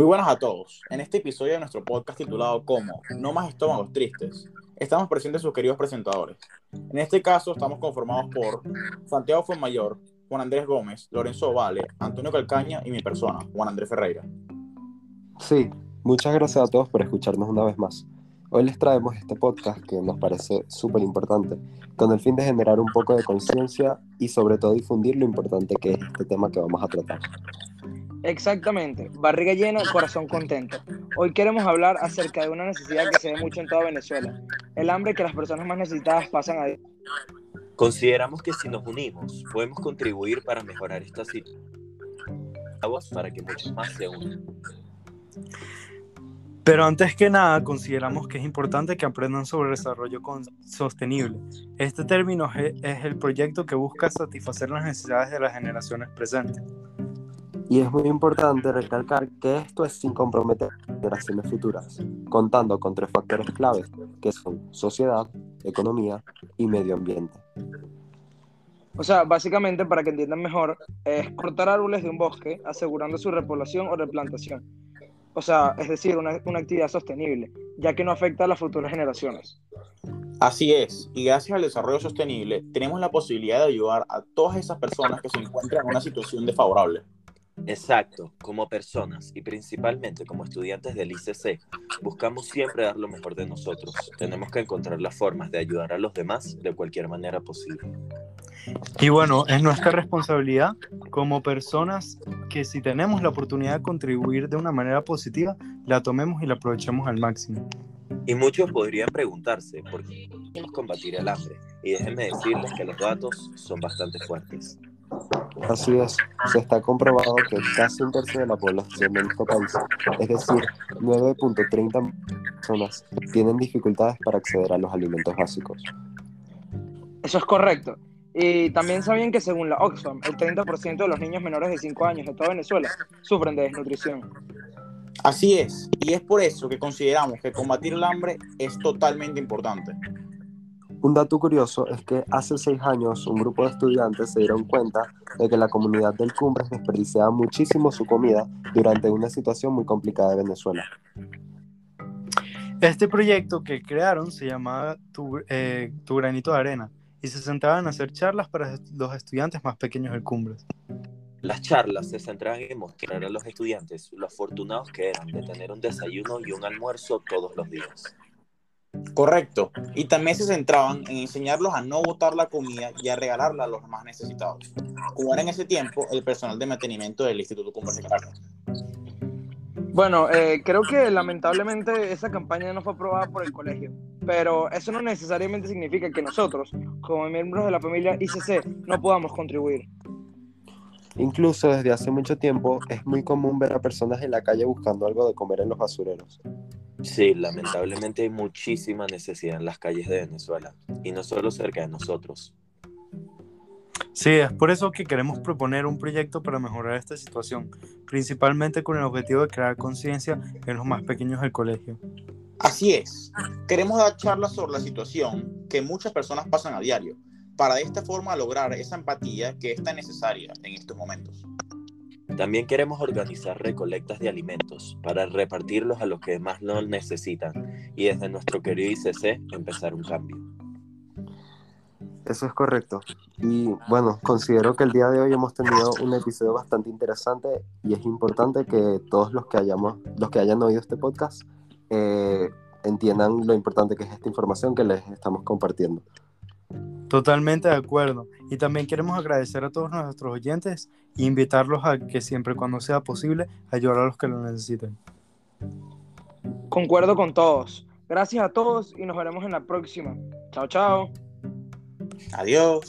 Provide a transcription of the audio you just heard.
Muy buenas a todos. En este episodio de nuestro podcast titulado Como No más estómagos tristes, estamos presentes sus queridos presentadores. En este caso estamos conformados por Santiago Fuenmayor, Juan Andrés Gómez, Lorenzo Vale, Antonio Calcaña y mi persona, Juan Andrés Ferreira. Sí, muchas gracias a todos por escucharnos una vez más. Hoy les traemos este podcast que nos parece súper importante, con el fin de generar un poco de conciencia y sobre todo difundir lo importante que es este tema que vamos a tratar. Exactamente, barriga llena, corazón contento. Hoy queremos hablar acerca de una necesidad que se ve mucho en toda Venezuela, el hambre que las personas más necesitadas pasan a Consideramos que si nos unimos, podemos contribuir para mejorar esta situación, para que muchos más se unan. Pero antes que nada, consideramos que es importante que aprendan sobre el desarrollo sostenible. Este término es el proyecto que busca satisfacer las necesidades de las generaciones presentes. Y es muy importante recalcar que esto es sin comprometer generaciones futuras, contando con tres factores claves, que son sociedad, economía y medio ambiente. O sea, básicamente, para que entiendan mejor, es cortar árboles de un bosque, asegurando su repoblación o replantación. O sea, es decir, una, una actividad sostenible, ya que no afecta a las futuras generaciones. Así es, y gracias al desarrollo sostenible tenemos la posibilidad de ayudar a todas esas personas que se encuentran en una situación desfavorable. Exacto, como personas y principalmente como estudiantes del ICC, buscamos siempre dar lo mejor de nosotros. Tenemos que encontrar las formas de ayudar a los demás de cualquier manera posible. Y bueno, es nuestra responsabilidad como personas que si tenemos la oportunidad de contribuir de una manera positiva, la tomemos y la aprovechemos al máximo. Y muchos podrían preguntarse por qué queremos combatir el hambre. Y déjenme decirles que los datos son bastante fuertes. Así es, se está comprobado que casi un tercio de la población de nuestro país, es decir, 9.30 personas, tienen dificultades para acceder a los alimentos básicos. Eso es correcto. Y también sabían que según la Oxfam, el 30% de los niños menores de 5 años de toda Venezuela sufren de desnutrición. Así es, y es por eso que consideramos que combatir el hambre es totalmente importante. Un dato curioso es que hace seis años un grupo de estudiantes se dieron cuenta de que la comunidad del Cumbres desperdiciaba muchísimo su comida durante una situación muy complicada de Venezuela. Este proyecto que crearon se llamaba Tu, eh, tu Granito de Arena y se centraban en hacer charlas para los estudiantes más pequeños del Cumbres. Las charlas se centraban en mostrar a los estudiantes lo afortunados que eran de tener un desayuno y un almuerzo todos los días. Correcto. Y también se centraban en enseñarlos a no botar la comida y a regalarla a los más necesitados, como era en ese tiempo el personal de mantenimiento del Instituto Cumbres de Caracas. Bueno, eh, creo que lamentablemente esa campaña no fue aprobada por el colegio, pero eso no necesariamente significa que nosotros, como miembros de la familia ICC, no podamos contribuir. Incluso desde hace mucho tiempo es muy común ver a personas en la calle buscando algo de comer en los basureros. Sí, lamentablemente hay muchísima necesidad en las calles de Venezuela, y no solo cerca de nosotros. Sí, es por eso que queremos proponer un proyecto para mejorar esta situación, principalmente con el objetivo de crear conciencia en los más pequeños del colegio. Así es, queremos dar charlas sobre la situación que muchas personas pasan a diario, para de esta forma lograr esa empatía que es tan necesaria en estos momentos. También queremos organizar recolectas de alimentos para repartirlos a los que más lo necesitan y desde nuestro querido ICC empezar un cambio. Eso es correcto. Y bueno, considero que el día de hoy hemos tenido un episodio bastante interesante y es importante que todos los que, hayamos, los que hayan oído este podcast eh, entiendan lo importante que es esta información que les estamos compartiendo. Totalmente de acuerdo. Y también queremos agradecer a todos nuestros oyentes e invitarlos a que siempre cuando sea posible ayudar a los que lo necesiten. Concuerdo con todos. Gracias a todos y nos veremos en la próxima. Chao, chao. Adiós.